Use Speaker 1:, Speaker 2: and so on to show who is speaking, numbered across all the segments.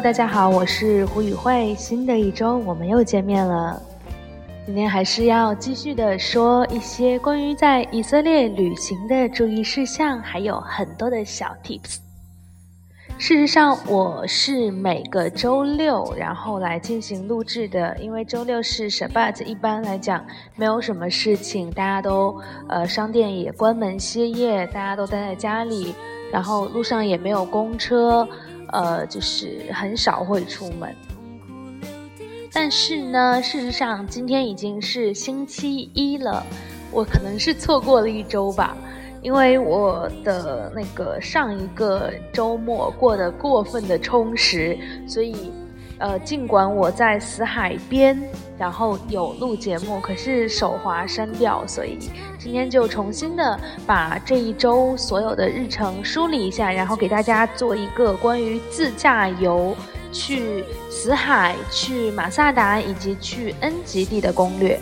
Speaker 1: 大家好，我是胡宇慧。新的一周，我们又见面了。今天还是要继续的说一些关于在以色列旅行的注意事项，还有很多的小 tips。事实上，我是每个周六然后来进行录制的，因为周六是 Shabbat，一般来讲没有什么事情，大家都呃商店也关门歇业，大家都待在家里，然后路上也没有公车，呃，就是很少会出门。但是呢，事实上今天已经是星期一了，我可能是错过了一周吧。因为我的那个上一个周末过得过分的充实，所以，呃，尽管我在死海边，然后有录节目，可是手滑删掉，所以今天就重新的把这一周所有的日程梳理一下，然后给大家做一个关于自驾游去死海、去马萨达以及去恩吉地的攻略。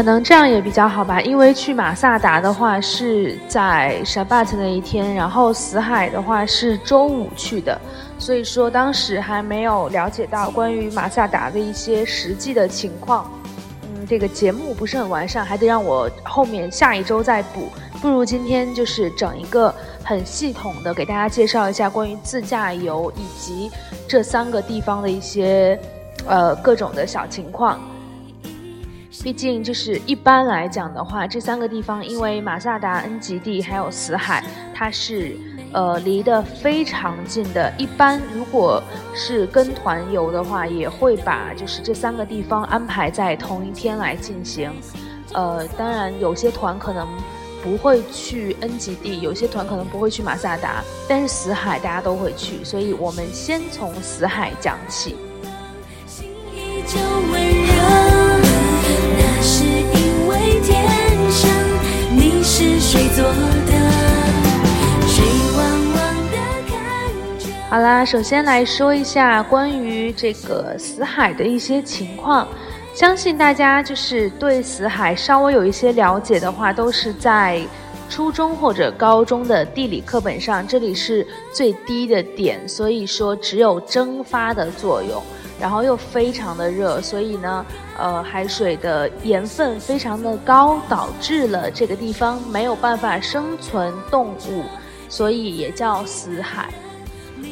Speaker 1: 可能这样也比较好吧，因为去马萨达的话是在 Shabbat 那一天，然后死海的话是周五去的，所以说当时还没有了解到关于马萨达的一些实际的情况。嗯，这个节目不是很完善，还得让我后面下一周再补。不如今天就是整一个很系统的给大家介绍一下关于自驾游以及这三个地方的一些。呃，各种的小情况。毕竟就是一般来讲的话，这三个地方，因为马萨达、恩吉地还有死海，它是呃离得非常近的。一般如果是跟团游的话，也会把就是这三个地方安排在同一天来进行。呃，当然有些团可能不会去恩吉地，有些团可能不会去马萨达，但是死海大家都会去，所以我们先从死海讲起。好那，首先来说一下关于这个死海的一些情况。相信大家就是对死海稍微有一些了解的话，都是在初中或者高中的地理课本上。这里是最低的点，所以说只有蒸发的作用。然后又非常的热，所以呢，呃，海水的盐分非常的高，导致了这个地方没有办法生存动物，所以也叫死海。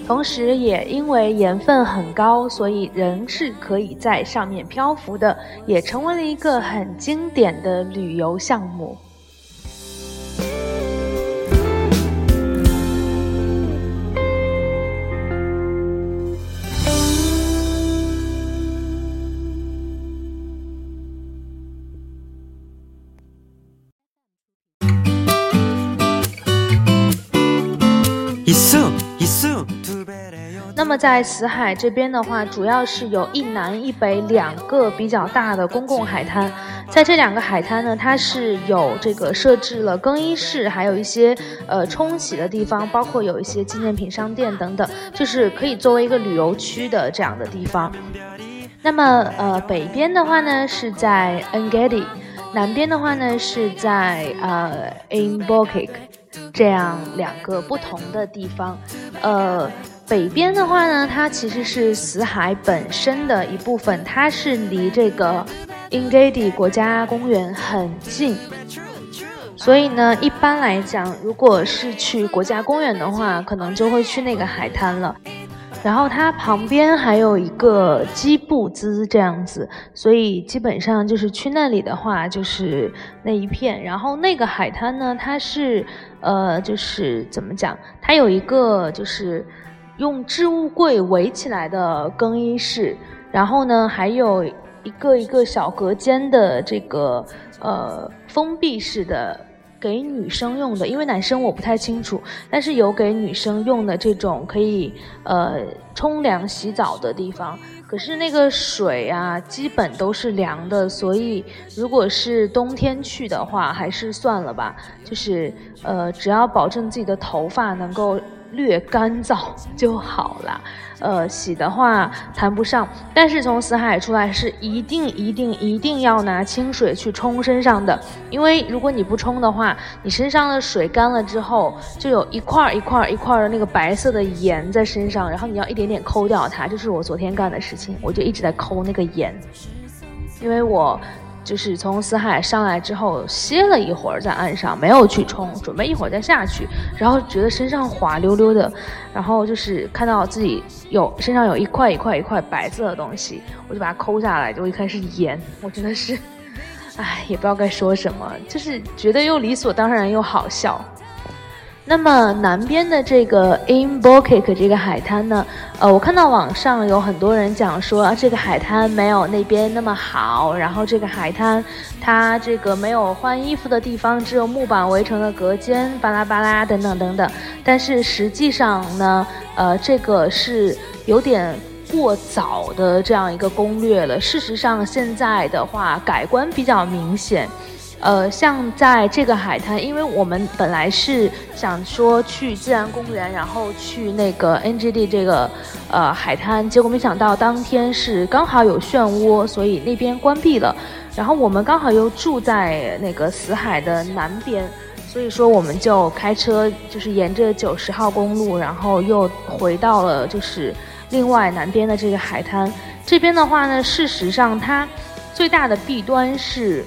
Speaker 1: 同时，也因为盐分很高，所以人是可以在上面漂浮的，也成为了一个很经典的旅游项目。那么在死海这边的话，主要是有一南一北两个比较大的公共海滩。在这两个海滩呢，它是有这个设置了更衣室，还有一些呃冲洗的地方，包括有一些纪念品商店等等，就是可以作为一个旅游区的这样的地方。那么呃北边的话呢是在 Engedi，南边的话呢是在呃 In Bokik，这样两个不同的地方，呃。北边的话呢，它其实是死海本身的一部分，它是离这个 Engedi 国家公园很近，所以呢，一般来讲，如果是去国家公园的话，可能就会去那个海滩了。然后它旁边还有一个基布兹这样子，所以基本上就是去那里的话，就是那一片。然后那个海滩呢，它是呃，就是怎么讲，它有一个就是。用置物柜围起来的更衣室，然后呢，还有一个一个小隔间的这个呃封闭式的给女生用的，因为男生我不太清楚，但是有给女生用的这种可以呃冲凉洗澡的地方。可是那个水啊，基本都是凉的，所以如果是冬天去的话，还是算了吧。就是呃，只要保证自己的头发能够。略干燥就好了。呃，洗的话谈不上，但是从死海出来是一定一定一定要拿清水去冲身上的，因为如果你不冲的话，你身上的水干了之后，就有一块一块一块的那个白色的盐在身上，然后你要一点点抠掉它，这是我昨天干的事情，我就一直在抠那个盐，因为我。就是从死海上来之后歇了一会儿在岸上，没有去冲，准备一会儿再下去，然后觉得身上滑溜溜的，然后就是看到自己有身上有一块一块一块白色的东西，我就把它抠下来，就一开始盐，我真的是，唉，也不知道该说什么，就是觉得又理所当然又好笑。那么南边的这个 Inbokik 这个海滩呢，呃，我看到网上有很多人讲说这个海滩没有那边那么好，然后这个海滩它这个没有换衣服的地方，只有木板围成的隔间，巴拉巴拉等等等等。但是实际上呢，呃，这个是有点过早的这样一个攻略了。事实上，现在的话改观比较明显。呃，像在这个海滩，因为我们本来是想说去自然公园，然后去那个 NGD 这个呃海滩，结果没想到当天是刚好有漩涡，所以那边关闭了。然后我们刚好又住在那个死海的南边，所以说我们就开车就是沿着九十号公路，然后又回到了就是另外南边的这个海滩。这边的话呢，事实上它最大的弊端是。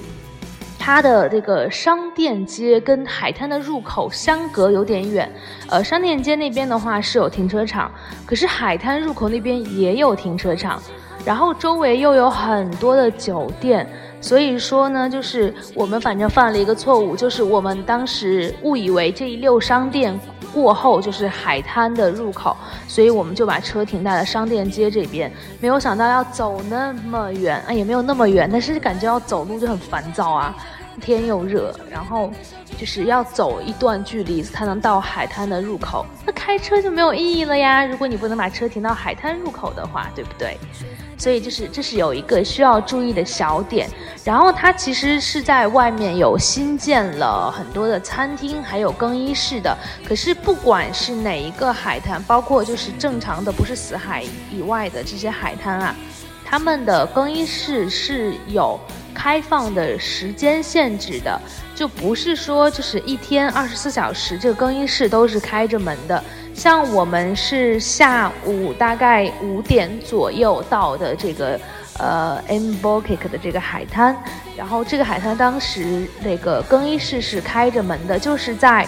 Speaker 1: 它的这个商店街跟海滩的入口相隔有点远，呃，商店街那边的话是有停车场，可是海滩入口那边也有停车场，然后周围又有很多的酒店，所以说呢，就是我们反正犯了一个错误，就是我们当时误以为这一溜商店过后就是海滩的入口，所以我们就把车停在了商店街这边，没有想到要走那么远，啊，也没有那么远，但是感觉要走路就很烦躁啊。天又热，然后就是要走一段距离才能到海滩的入口，那开车就没有意义了呀。如果你不能把车停到海滩入口的话，对不对？所以就是这是有一个需要注意的小点。然后它其实是在外面有新建了很多的餐厅，还有更衣室的。可是不管是哪一个海滩，包括就是正常的不是死海以外的这些海滩啊，他们的更衣室是有。开放的时间限制的，就不是说就是一天二十四小时，这个更衣室都是开着门的。像我们是下午大概五点左右到的这个呃 m b o k i k 的这个海滩，然后这个海滩当时那个更衣室是开着门的，就是在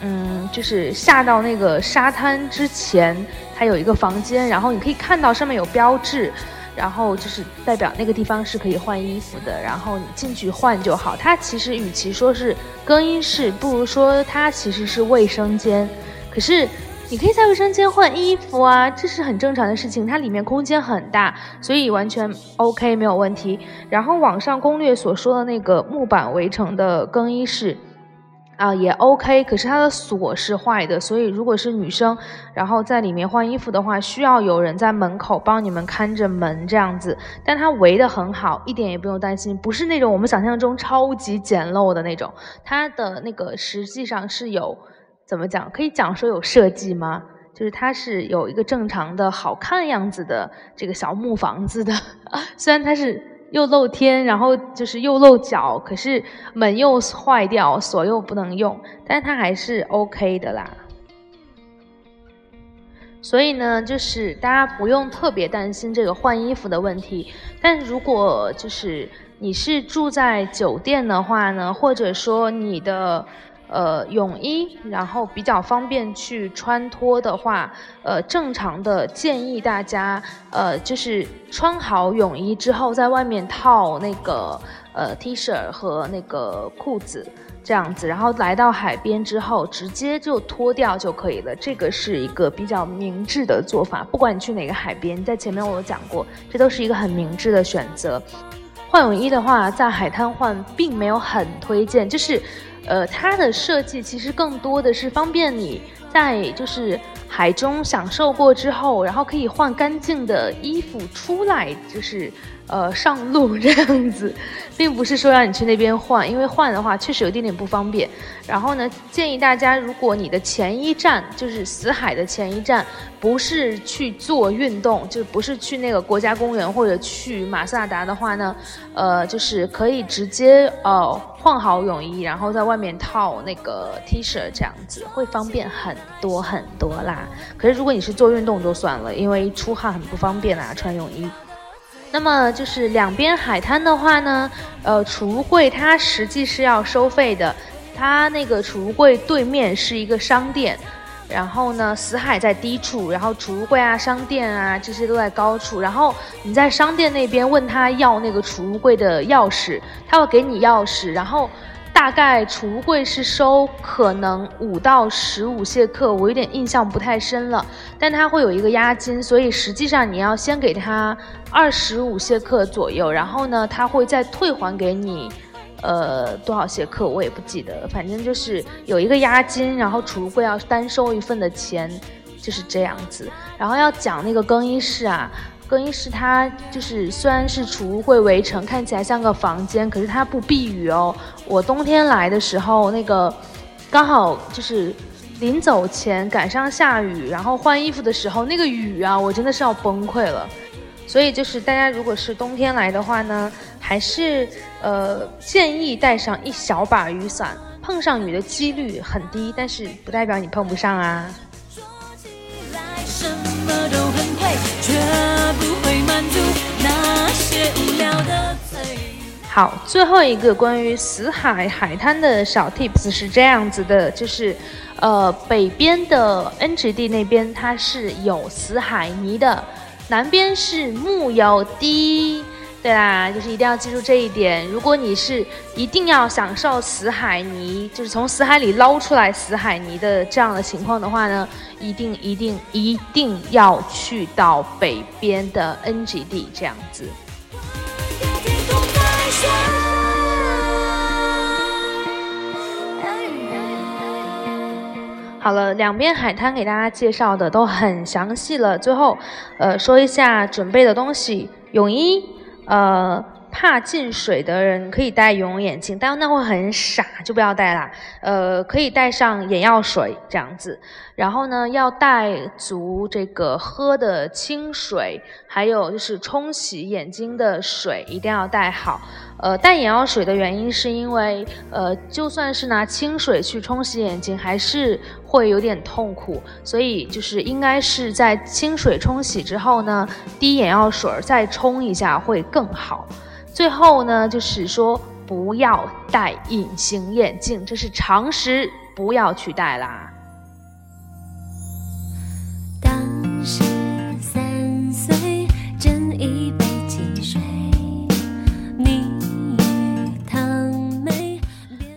Speaker 1: 嗯，就是下到那个沙滩之前，它有一个房间，然后你可以看到上面有标志。然后就是代表那个地方是可以换衣服的，然后你进去换就好。它其实与其说是更衣室，不如说它其实是卫生间。可是你可以在卫生间换衣服啊，这是很正常的事情。它里面空间很大，所以完全 OK 没有问题。然后网上攻略所说的那个木板围成的更衣室。啊，也 OK，可是它的锁是坏的，所以如果是女生，然后在里面换衣服的话，需要有人在门口帮你们看着门这样子。但它围得很好，一点也不用担心，不是那种我们想象中超级简陋的那种。它的那个实际上是有，怎么讲？可以讲说有设计吗？就是它是有一个正常的好看样子的这个小木房子的，虽然它是。又露天，然后就是又露脚，可是门又坏掉，锁又不能用，但是它还是 OK 的啦。所以呢，就是大家不用特别担心这个换衣服的问题。但如果就是你是住在酒店的话呢，或者说你的。呃，泳衣，然后比较方便去穿脱的话，呃，正常的建议大家，呃，就是穿好泳衣之后，在外面套那个呃 T 恤和那个裤子这样子，然后来到海边之后，直接就脱掉就可以了。这个是一个比较明智的做法。不管你去哪个海边，在前面我有讲过，这都是一个很明智的选择。换泳衣的话，在海滩换并没有很推荐，就是。呃，它的设计其实更多的是方便你在就是海中享受过之后，然后可以换干净的衣服出来，就是呃上路 这样子，并不是说让你去那边换，因为换的话确实有一点点不方便。然后呢，建议大家，如果你的前一站就是死海的前一站，不是去做运动，就不是去那个国家公园或者去马萨达的话呢，呃，就是可以直接呃换好泳衣，然后在外面套那个 T 恤这样子，会方便很多很多啦。可是如果你是做运动就算了，因为出汗很不方便啦，穿泳衣。那么就是两边海滩的话呢，呃，储物柜它实际是要收费的。它那个储物柜对面是一个商店，然后呢，死海在低处，然后储物柜啊、商店啊这些都在高处。然后你在商店那边问他要那个储物柜的钥匙，他会给你钥匙。然后大概储物柜是收可能五到十五谢克，我有点印象不太深了。但它会有一个押金，所以实际上你要先给他二十五谢克左右，然后呢，他会再退还给你。呃，多少节课我也不记得，反正就是有一个押金，然后储物柜要单收一份的钱，就是这样子。然后要讲那个更衣室啊，更衣室它就是虽然是储物柜围成，看起来像个房间，可是它不避雨哦。我冬天来的时候，那个刚好就是临走前赶上下雨，然后换衣服的时候，那个雨啊，我真的是要崩溃了。所以就是大家如果是冬天来的话呢，还是呃建议带上一小把雨伞，碰上雨的几率很低，但是不代表你碰不上啊。那些无聊的好，最后一个关于死海海滩的小 tips 是这样子的，就是呃北边的 NGD 那边它是有死海泥的。南边是木有的，对啦，就是一定要记住这一点。如果你是一定要享受死海泥，就是从死海里捞出来死海泥的这样的情况的话呢，一定一定一定要去到北边的 NGD 这样子。好了，两边海滩给大家介绍的都很详细了。最后，呃，说一下准备的东西：泳衣，呃。怕进水的人可以戴游泳眼镜，但那会很傻，就不要戴啦。呃，可以带上眼药水这样子，然后呢，要带足这个喝的清水，还有就是冲洗眼睛的水，一定要带好。呃，戴眼药水的原因是因为，呃，就算是拿清水去冲洗眼睛，还是会有点痛苦，所以就是应该是在清水冲洗之后呢，滴眼药水再冲一下会更好。最后呢，就是说不要戴隐形眼镜，这是常识，不要去戴啦。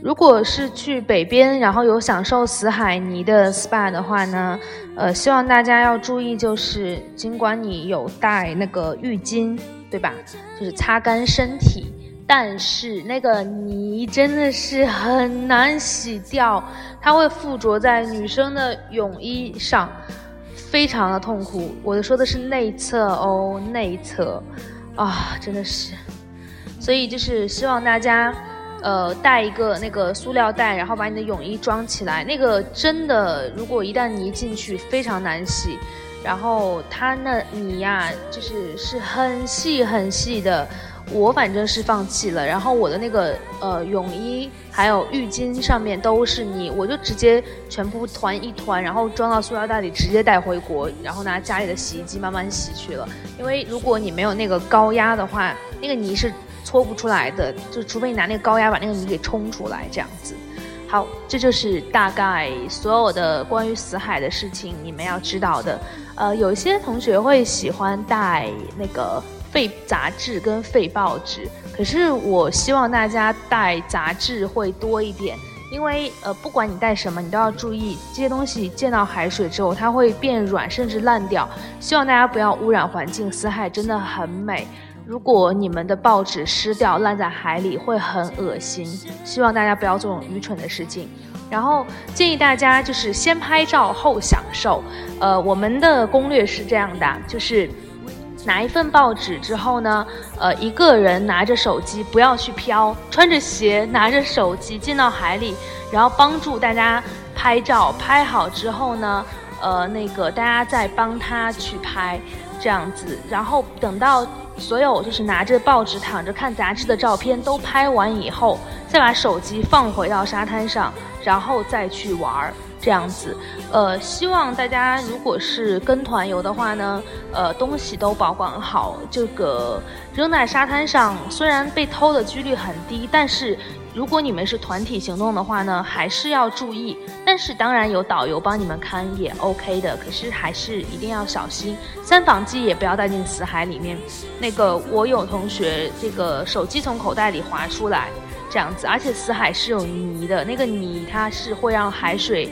Speaker 1: 如果是去北边，然后有享受死海泥的 SPA 的话呢，呃，希望大家要注意，就是尽管你有带那个浴巾。对吧？就是擦干身体，但是那个泥真的是很难洗掉，它会附着在女生的泳衣上，非常的痛苦。我说的是内侧哦，内侧啊，真的是。所以就是希望大家，呃，带一个那个塑料袋，然后把你的泳衣装起来。那个真的，如果一旦泥进去，非常难洗。然后它那泥呀，就是是很细很细的，我反正是放弃了。然后我的那个呃泳衣还有浴巾上面都是泥，我就直接全部团一团，然后装到塑料袋里，直接带回国，然后拿家里的洗衣机慢慢洗去了。因为如果你没有那个高压的话，那个泥是搓不出来的，就除非你拿那个高压把那个泥给冲出来这样子。好，这就是大概所有的关于死海的事情，你们要知道的。呃，有些同学会喜欢带那个废杂志跟废报纸，可是我希望大家带杂志会多一点，因为呃，不管你带什么，你都要注意这些东西见到海水之后，它会变软甚至烂掉。希望大家不要污染环境，死海真的很美。如果你们的报纸湿掉烂在海里会很恶心，希望大家不要做这种愚蠢的事情。然后建议大家就是先拍照后享受。呃，我们的攻略是这样的，就是拿一份报纸之后呢，呃，一个人拿着手机，不要去飘，穿着鞋，拿着手机进到海里，然后帮助大家拍照，拍好之后呢，呃，那个大家再帮他去拍，这样子，然后等到所有就是拿着报纸躺着看杂志的照片都拍完以后，再把手机放回到沙滩上，然后再去玩儿。这样子，呃，希望大家如果是跟团游的话呢，呃，东西都保管好。这个扔在沙滩上，虽然被偷的几率很低，但是如果你们是团体行动的话呢，还是要注意。但是当然有导游帮你们看也 OK 的，可是还是一定要小心。三防机也不要带进死海里面。那个我有同学，这个手机从口袋里滑出来，这样子，而且死海是有泥的，那个泥它是会让海水。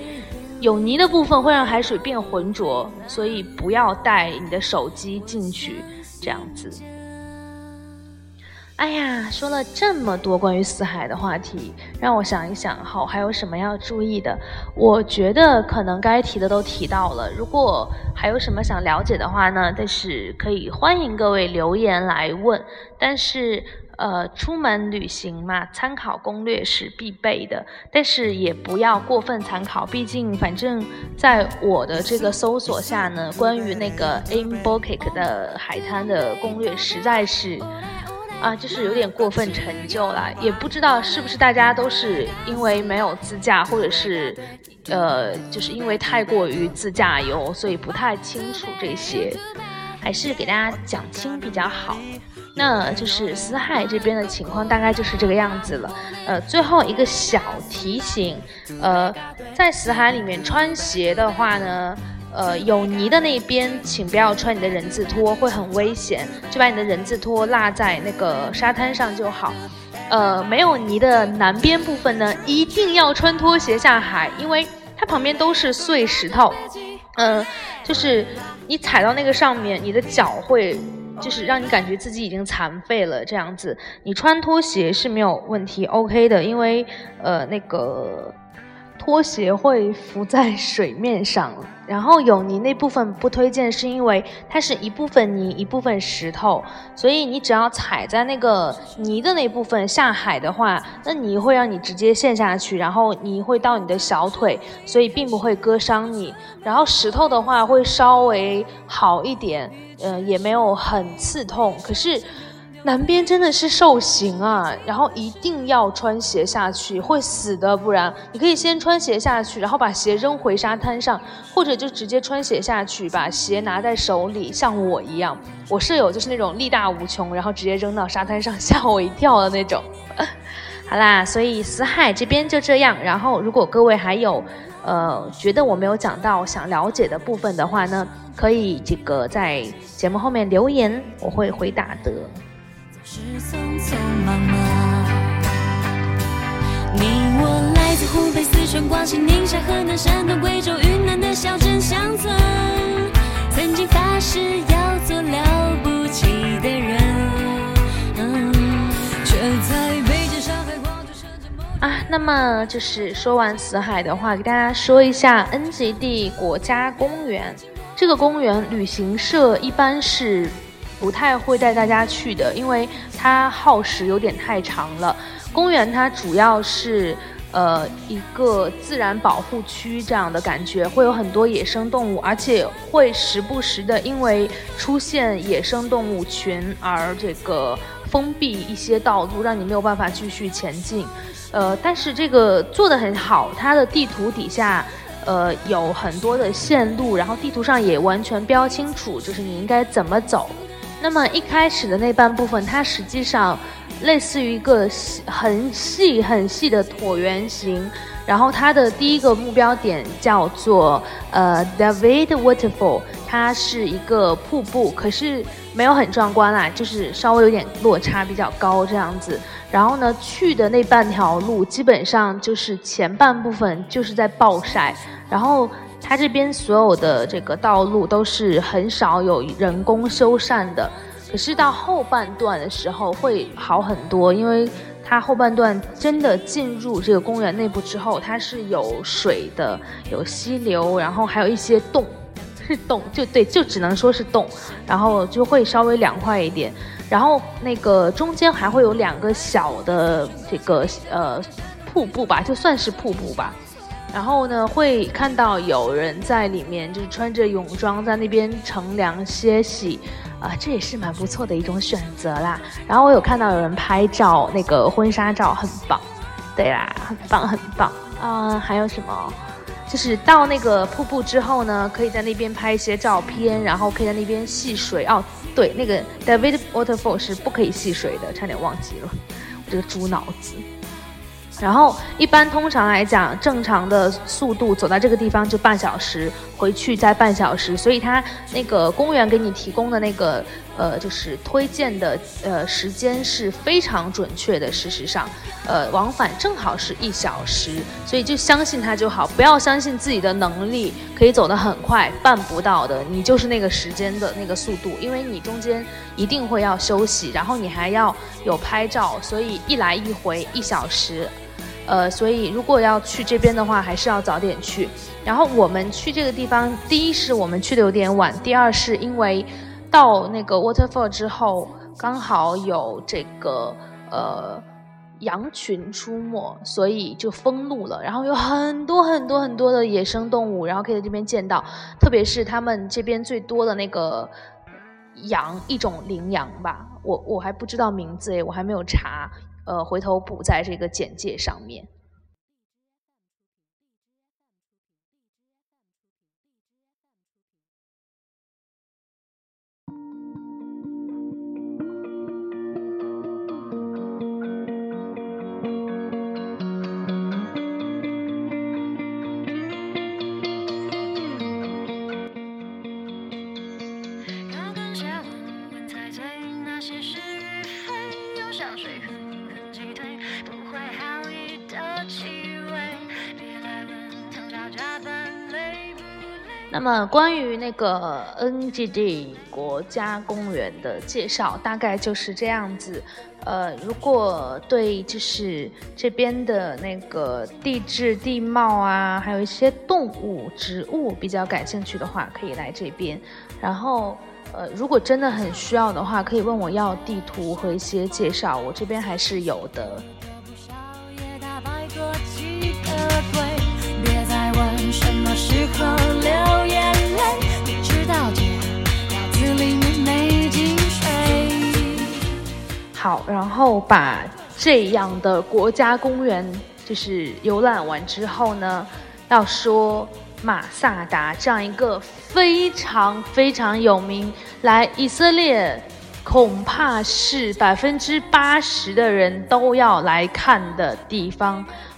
Speaker 1: 有泥的部分会让海水变浑浊，所以不要带你的手机进去，这样子。哎呀，说了这么多关于死海的话题，让我想一想，好，还有什么要注意的？我觉得可能该提的都提到了。如果还有什么想了解的话呢？但是可以欢迎各位留言来问。但是。呃，出门旅行嘛，参考攻略是必备的，但是也不要过分参考，毕竟反正在我的这个搜索下呢，关于那个 In b o k i k 的海滩的攻略实在是啊，就是有点过分陈旧了，也不知道是不是大家都是因为没有自驾，或者是呃，就是因为太过于自驾游，所以不太清楚这些，还是给大家讲清比较好。那就是死海这边的情况大概就是这个样子了。呃，最后一个小提醒，呃，在死海里面穿鞋的话呢，呃，有泥的那边请不要穿你的人字拖，会很危险，就把你的人字拖落在那个沙滩上就好。呃，没有泥的南边部分呢，一定要穿拖鞋下海，因为它旁边都是碎石头。嗯，就是你踩到那个上面，你的脚会。就是让你感觉自己已经残废了这样子，你穿拖鞋是没有问题，OK 的，因为呃那个。拖鞋会浮在水面上，然后有泥那部分不推荐，是因为它是一部分泥一部分石头，所以你只要踩在那个泥的那部分下海的话，那泥会让你直接陷下去，然后泥会到你的小腿，所以并不会割伤你。然后石头的话会稍微好一点，嗯，也没有很刺痛，可是。南边真的是受刑啊，然后一定要穿鞋下去，会死的。不然你可以先穿鞋下去，然后把鞋扔回沙滩上，或者就直接穿鞋下去，把鞋拿在手里，像我一样。我舍友就是那种力大无穷，然后直接扔到沙滩上，吓我一跳的那种。好啦，所以死海这边就这样。然后如果各位还有呃觉得我没有讲到想了解的部分的话呢，可以这个在节目后面留言，我会回答的。是匆匆忙忙。你我来自湖北、四川、广西、宁夏、河南、山东、贵州、云南的小镇乡村，曾经发誓要做了不起的人，却在北京、上海、广州、深圳。啊，那么就是说完死海的话，给大家说一下 N G D 国家公园。这个公园旅行社一般是。不太会带大家去的，因为它耗时有点太长了。公园它主要是呃一个自然保护区这样的感觉，会有很多野生动物，而且会时不时的因为出现野生动物群而这个封闭一些道路，让你没有办法继续前进。呃，但是这个做的很好，它的地图底下呃有很多的线路，然后地图上也完全标清楚，就是你应该怎么走。那么一开始的那半部分，它实际上类似于一个很细很细的椭圆形，然后它的第一个目标点叫做呃 David Waterfall，它是一个瀑布，可是没有很壮观啦，就是稍微有点落差比较高这样子。然后呢，去的那半条路基本上就是前半部分就是在暴晒，然后。它这边所有的这个道路都是很少有人工修缮的，可是到后半段的时候会好很多，因为它后半段真的进入这个公园内部之后，它是有水的，有溪流，然后还有一些洞，是洞，就对，就只能说是洞，然后就会稍微凉快一点。然后那个中间还会有两个小的这个呃瀑布吧，就算是瀑布吧。然后呢，会看到有人在里面，就是穿着泳装在那边乘凉歇息，啊，这也是蛮不错的一种选择啦。然后我有看到有人拍照，那个婚纱照很棒，对啦，很棒很棒啊。还有什么？就是到那个瀑布之后呢，可以在那边拍一些照片，然后可以在那边戏水。哦，对，那个 David Waterfall 是不可以戏水的，差点忘记了，我这个猪脑子。然后一般通常来讲，正常的速度走到这个地方就半小时，回去再半小时。所以它那个公园给你提供的那个呃，就是推荐的呃时间是非常准确的。事实上，呃，往返正好是一小时，所以就相信它就好，不要相信自己的能力可以走得很快，办不到的。你就是那个时间的那个速度，因为你中间一定会要休息，然后你还要有拍照，所以一来一回一小时。呃，所以如果要去这边的话，还是要早点去。然后我们去这个地方，第一是我们去的有点晚，第二是因为到那个 waterfall 之后，刚好有这个呃羊群出没，所以就封路了。然后有很多很多很多的野生动物，然后可以在这边见到，特别是他们这边最多的那个羊，一种羚羊吧，我我还不知道名字诶，我还没有查。呃，回头补在这个简介上面。那么关于那个 NGD 国家公园的介绍，大概就是这样子。呃，如果对就是这边的那个地质地貌啊，还有一些动物、植物比较感兴趣的话，可以来这边。然后，呃，如果真的很需要的话，可以问我要地图和一些介绍，我这边还是有的。什么时候流眼泪？你知道这脑子里面没进水。好，然后把这样的国家公园就是游览完之后呢，要说马萨达这样一个非常非常有名，来以色列恐怕是百分之八十的人都要来看的地方。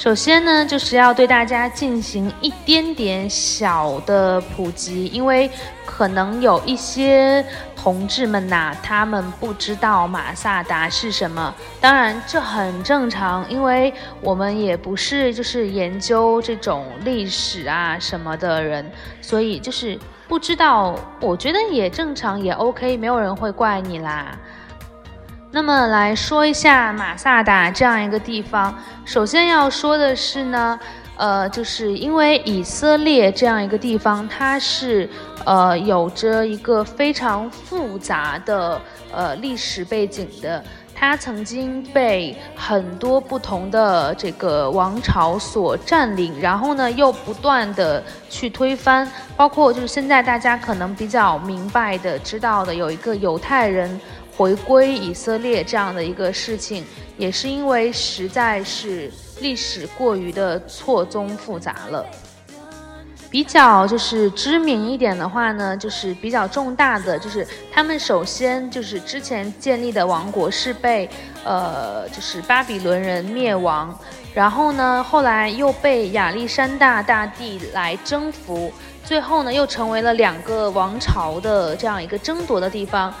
Speaker 1: 首先呢，就是要对大家进行一点点小的普及，因为可能有一些同志们呐，他们不知道马萨达是什么。当然，这很正常，因为我们也不是就是研究这种历史啊什么的人，所以就是不知道。我觉得也正常，也 OK，没有人会怪你啦。那么来说一下马萨达这样一个地方，首先要说的是呢，呃，就是因为以色列这样一个地方，它是呃有着一个非常复杂的呃历史背景的，它曾经被很多不同的这个王朝所占领，然后呢又不断的去推翻，包括就是现在大家可能比较明白的知道的，有一个犹太人。回归以色列这样的一个事情，也是因为实在是历史过于的错综复杂了。比较就是知名一点的话呢，就是比较重大的，就是他们首先就是之前建立的王国是被呃就是巴比伦人灭亡，然后呢后来又被亚历山大大帝来征服，最后呢又成为了两个王朝的这样一个争夺的地方。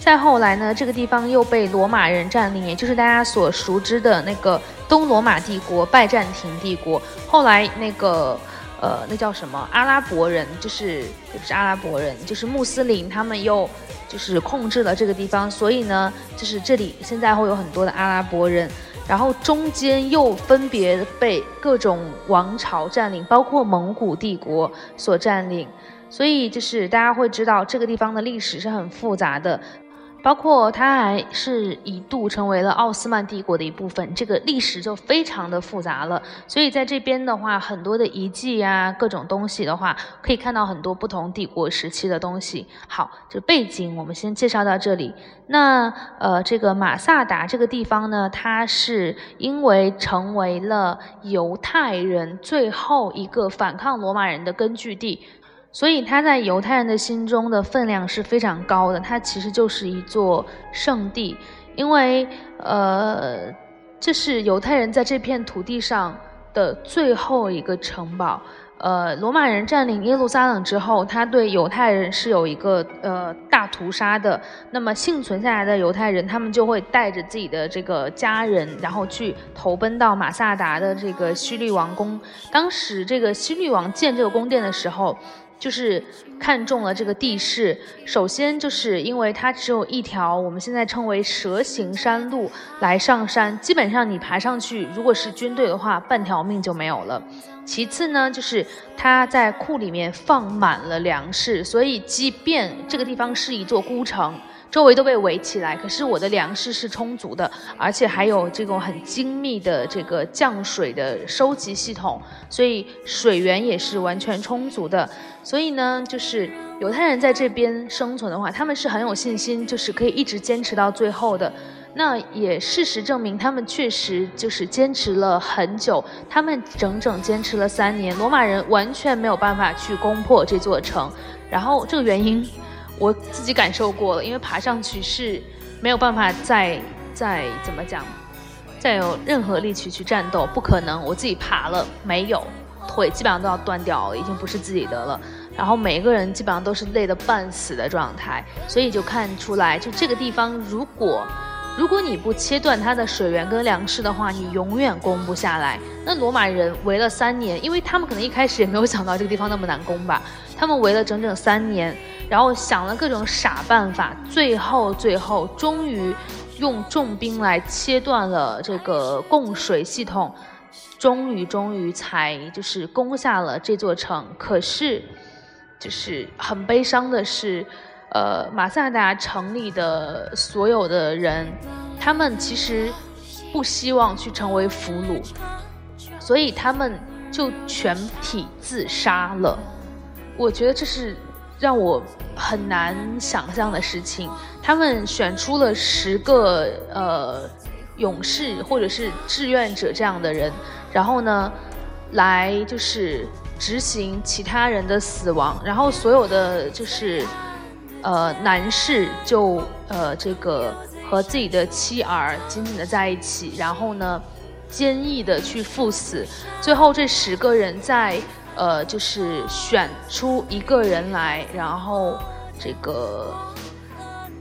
Speaker 1: 再后来呢，这个地方又被罗马人占领，也就是大家所熟知的那个东罗马帝国拜占庭帝国。后来那个呃，那叫什么阿拉伯人，就是也不是阿拉伯人，就是穆斯林，他们又就是控制了这个地方，所以呢，就是这里现在会有很多的阿拉伯人，然后中间又分别被各种王朝占领，包括蒙古帝国所占领，所以就是大家会知道这个地方的历史是很复杂的。包括它还是一度成为了奥斯曼帝国的一部分，这个历史就非常的复杂了。所以在这边的话，很多的遗迹啊，各种东西的话，可以看到很多不同帝国时期的东西。好，这背景我们先介绍到这里。那呃，这个马萨达这个地方呢，它是因为成为了犹太人最后一个反抗罗马人的根据地。所以它在犹太人的心中的分量是非常高的，它其实就是一座圣地，因为呃，这是犹太人在这片土地上的最后一个城堡。呃，罗马人占领耶路撒冷之后，他对犹太人是有一个呃大屠杀的。那么幸存下来的犹太人，他们就会带着自己的这个家人，然后去投奔到马萨达的这个希律王宫。当时这个希律王建这个宫殿的时候。就是看中了这个地势，首先就是因为它只有一条我们现在称为蛇形山路来上山，基本上你爬上去，如果是军队的话，半条命就没有了。其次呢，就是它在库里面放满了粮食，所以即便这个地方是一座孤城。周围都被围起来，可是我的粮食是充足的，而且还有这种很精密的这个降水的收集系统，所以水源也是完全充足的。所以呢，就是犹太人在这边生存的话，他们是很有信心，就是可以一直坚持到最后的。那也事实证明，他们确实就是坚持了很久，他们整整坚持了三年，罗马人完全没有办法去攻破这座城。然后这个原因。我自己感受过了，因为爬上去是没有办法再再怎么讲，再有任何力气去战斗，不可能。我自己爬了，没有腿基本上都要断掉了，已经不是自己的了。然后每一个人基本上都是累得半死的状态，所以就看出来，就这个地方，如果如果你不切断它的水源跟粮食的话，你永远攻不下来。那罗马人围了三年，因为他们可能一开始也没有想到这个地方那么难攻吧，他们围了整整三年。然后想了各种傻办法，最后最后终于用重兵来切断了这个供水系统，终于终于才就是攻下了这座城。可是，就是很悲伤的是，呃，马萨达城里的所有的人，他们其实不希望去成为俘虏，所以他们就全体自杀了。我觉得这是。让我很难想象的事情，他们选出了十个呃勇士或者是志愿者这样的人，然后呢，来就是执行其他人的死亡，然后所有的就是呃男士就呃这个和自己的妻儿紧紧的在一起，然后呢坚毅的去赴死，最后这十个人在。呃，就是选出一个人来，然后这个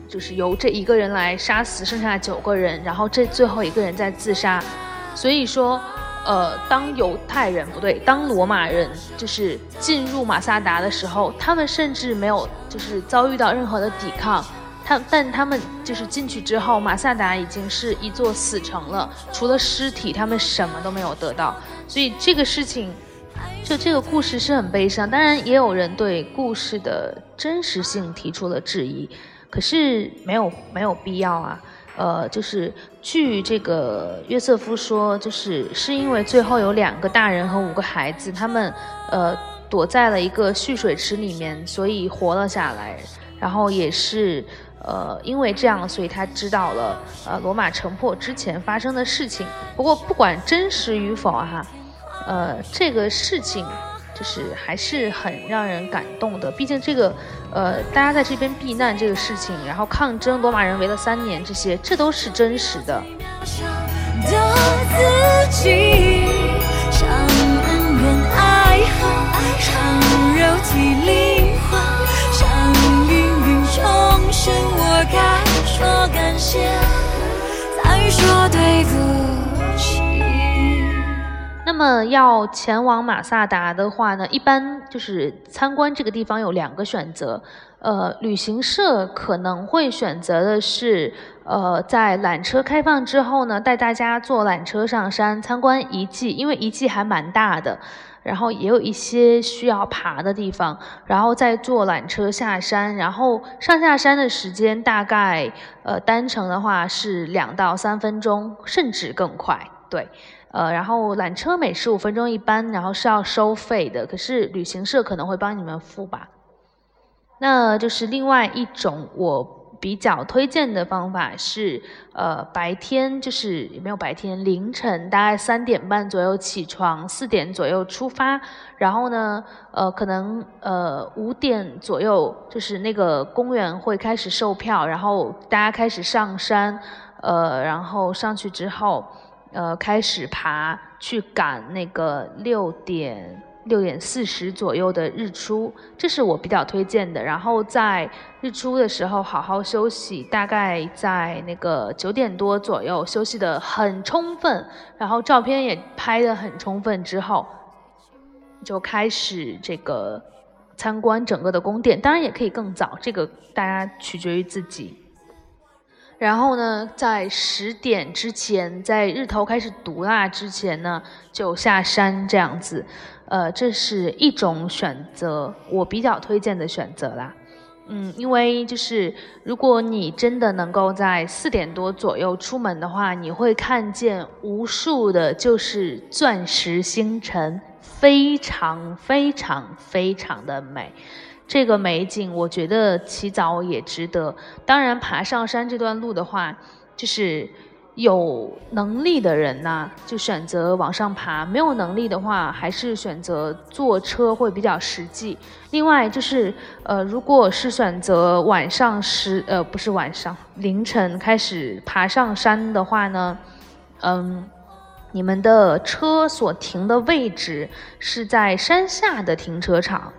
Speaker 1: 就是由这一个人来杀死剩下九个人，然后这最后一个人在自杀。所以说，呃，当犹太人不对，当罗马人就是进入马萨达的时候，他们甚至没有就是遭遇到任何的抵抗，他但他们就是进去之后，马萨达已经是一座死城了，除了尸体，他们什么都没有得到。所以这个事情。就这个故事是很悲伤，当然也有人对故事的真实性提出了质疑，可是没有没有必要啊。呃，就是据这个约瑟夫说，就是是因为最后有两个大人和五个孩子，他们呃躲在了一个蓄水池里面，所以活了下来。然后也是呃因为这样，所以他知道了呃罗马城破之前发生的事情。不过不管真实与否哈。呃，这个事情就是还是很让人感动的。毕竟这个，呃，大家在这边避难这个事情，然后抗争，罗马人围了三年，这些这都是真实的。那么要前往马萨达的话呢，一般就是参观这个地方有两个选择。呃，旅行社可能会选择的是，呃，在缆车开放之后呢，带大家坐缆车上山参观遗迹，因为遗迹还蛮大的，然后也有一些需要爬的地方，然后再坐缆车下山，然后上下山的时间大概，呃，单程的话是两到三分钟，甚至更快，对，呃，然后缆车每十五分钟一班，然后是要收费的，可是旅行社可能会帮你们付吧。那就是另外一种我比较推荐的方法是，呃，白天就是也没有白天，凌晨大概三点半左右起床，四点左右出发，然后呢，呃，可能呃五点左右就是那个公园会开始售票，然后大家开始上山，呃，然后上去之后，呃，开始爬去赶那个六点。六点四十左右的日出，这是我比较推荐的。然后在日出的时候好好休息，大概在那个九点多左右休息的很充分，然后照片也拍的很充分之后，就开始这个参观整个的宫殿。当然也可以更早，这个大家取决于自己。然后呢，在十点之前，在日头开始毒辣之前呢，就下山这样子。呃，这是一种选择，我比较推荐的选择啦。嗯，因为就是如果你真的能够在四点多左右出门的话，你会看见无数的，就是钻石星辰，非常非常非常的美。这个美景，我觉得起早也值得。当然，爬上山这段路的话，就是。有能力的人呢，就选择往上爬；没有能力的话，还是选择坐车会比较实际。另外就是，呃，如果是选择晚上十，呃，不是晚上，凌晨开始爬上山的话呢，嗯，你们的车所停的位置是在山下的停车场。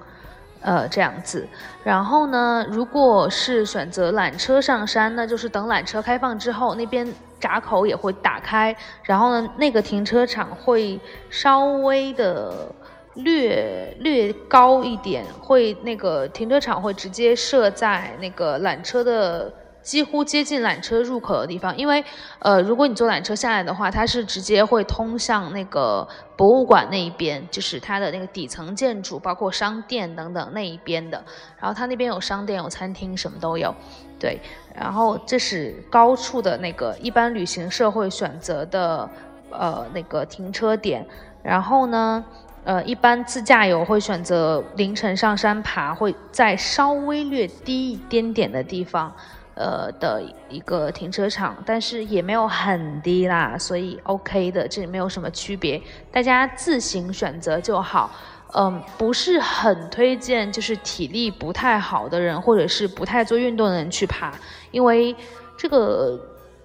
Speaker 1: 呃，这样子，然后呢，如果是选择缆车上山，那就是等缆车开放之后，那边闸口也会打开，然后呢，那个停车场会稍微的略略高一点，会那个停车场会直接设在那个缆车的。几乎接近缆车入口的地方，因为，呃，如果你坐缆车下来的话，它是直接会通向那个博物馆那一边，就是它的那个底层建筑，包括商店等等那一边的。然后它那边有商店、有餐厅，什么都有。对，然后这是高处的那个一般旅行社会选择的，呃，那个停车点。然后呢，呃，一般自驾游会选择凌晨上山爬，会在稍微略低一点点的地方。呃的一个停车场，但是也没有很低啦，所以 OK 的，这里没有什么区别，大家自行选择就好。嗯，不是很推荐，就是体力不太好的人，或者是不太做运动的人去爬，因为这个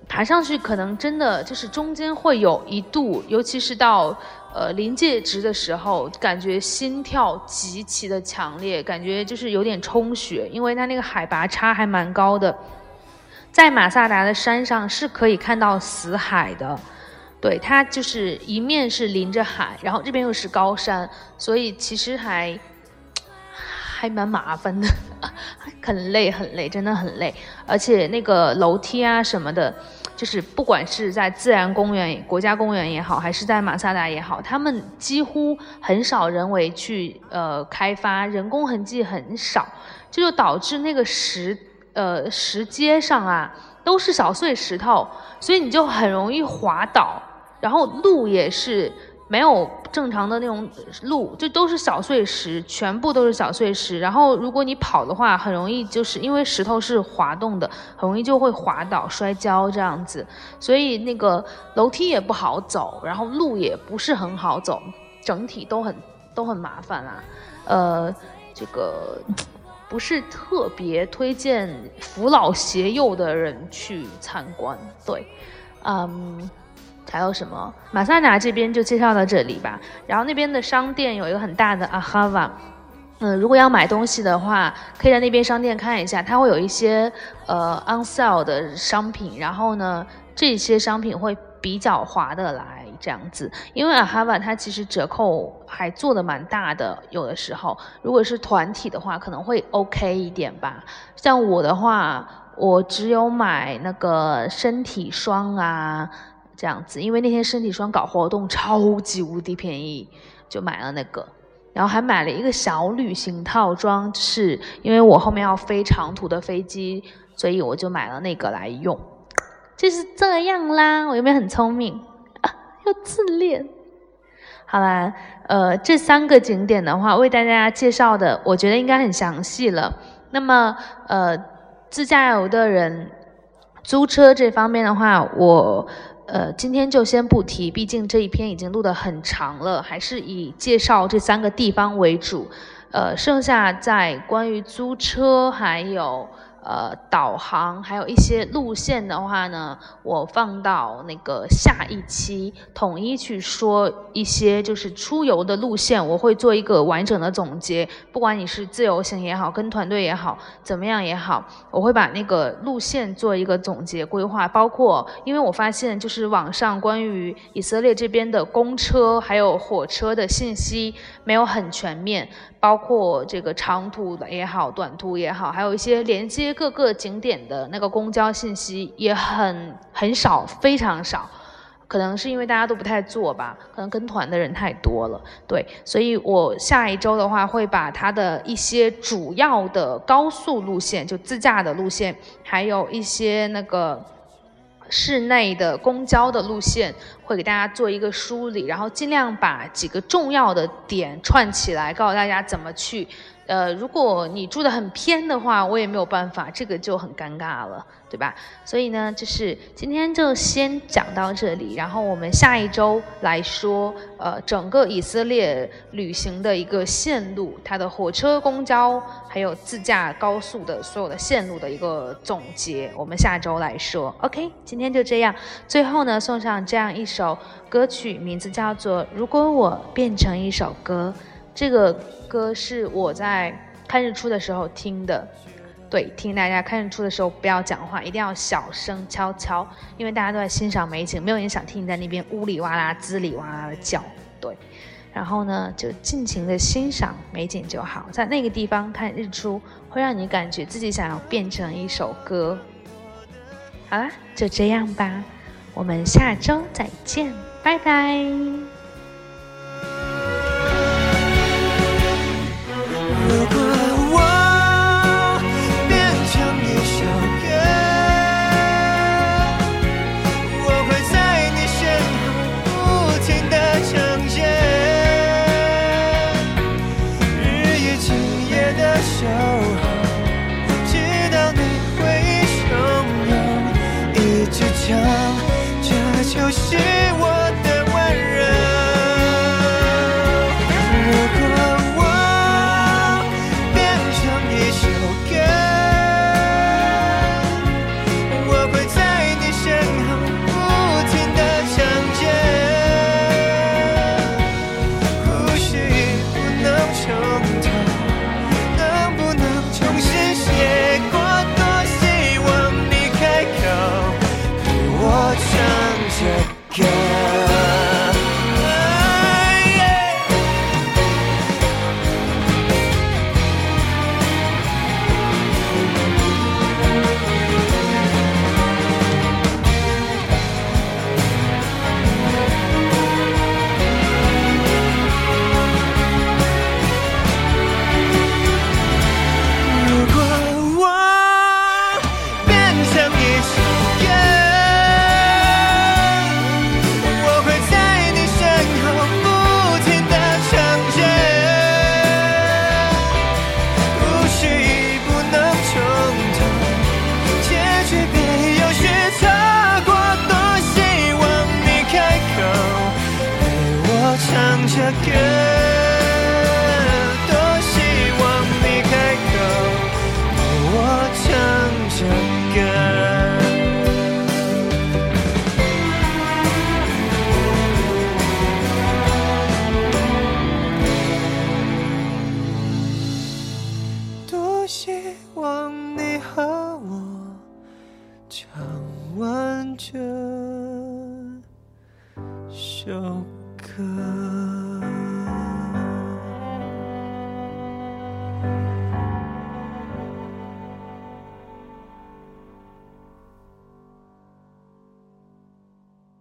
Speaker 1: 爬上去可能真的就是中间会有一度，尤其是到呃临界值的时候，感觉心跳极其的强烈，感觉就是有点充血，因为它那个海拔差还蛮高的。在马萨达的山上是可以看到死海的，对，它就是一面是临着海，然后这边又是高山，所以其实还还蛮麻烦的，很累很累，真的很累。而且那个楼梯啊什么的，就是不管是在自然公园、国家公园也好，还是在马萨达也好，他们几乎很少人为去呃开发，人工痕迹很少，这就导致那个石。呃，石阶上啊都是小碎石头，所以你就很容易滑倒。然后路也是没有正常的那种路，就都是小碎石，全部都是小碎石。然后如果你跑的话，很容易就是因为石头是滑动的，很容易就会滑倒摔跤这样子。所以那个楼梯也不好走，然后路也不是很好走，整体都很都很麻烦啦。呃，这个。不是特别推荐扶老携幼的人去参观，对，嗯，还有什么？马萨达这边就介绍到这里吧。然后那边的商店有一个很大的阿哈瓦，嗯，如果要买东西的话，可以在那边商店看一下，它会有一些呃 on sale 的商品，然后呢，这些商品会。比较划得来这样子。因为阿哈瓦它其实折扣还做的蛮大的，有的时候如果是团体的话，可能会 OK 一点吧。像我的话，我只有买那个身体霜啊这样子，因为那天身体霜搞活动超级无敌便宜，就买了那个。然后还买了一个小旅行套装，是因为我后面要飞长途的飞机，所以我就买了那个来用。就是这样啦，我有没有很聪明啊？要自恋。好啦，呃，这三个景点的话，为大家介绍的，我觉得应该很详细了。那么，呃，自驾游的人租车这方面的话，我。呃，今天就先不提，毕竟这一篇已经录得很长了，还是以介绍这三个地方为主。呃，剩下在关于租车还有。呃，导航还有一些路线的话呢，我放到那个下一期统一去说一些就是出游的路线，我会做一个完整的总结。不管你是自由行也好，跟团队也好，怎么样也好，我会把那个路线做一个总结规划。包括，因为我发现就是网上关于以色列这边的公车还有火车的信息没有很全面。包括这个长途的也好，短途也好，还有一些连接各个景点的那个公交信息也很很少，非常少。可能是因为大家都不太做吧，可能跟团的人太多了。对，所以我下一周的话会把它的一些主要的高速路线，就自驾的路线，还有一些那个。室内的公交的路线会给大家做一个梳理，然后尽量把几个重要的点串起来，告诉大家怎么去。呃，如果你住的很偏的话，我也没有办法，这个就很尴尬了，对吧？所以呢，就是今天就先讲到这里，然后我们下一周来说，呃，整个以色列旅行的一个线路，它的火车、公交还有自驾高速的所有的线路的一个总结，我们下周来说。OK，今天就这样。最后呢，送上这样一首歌曲，名字叫做《如果我变成一首歌》。这个歌是我在看日出的时候听的，对，听大家看日出的时候不要讲话，一定要小声悄悄，因为大家都在欣赏美景，没有人想听你在那边呜里哇啦、滋里哇啦的叫，对。然后呢，就尽情的欣赏美景就好，在那个地方看日出，会让你感觉自己想要变成一首歌。好啦，就这样吧，我们下周再见，拜拜。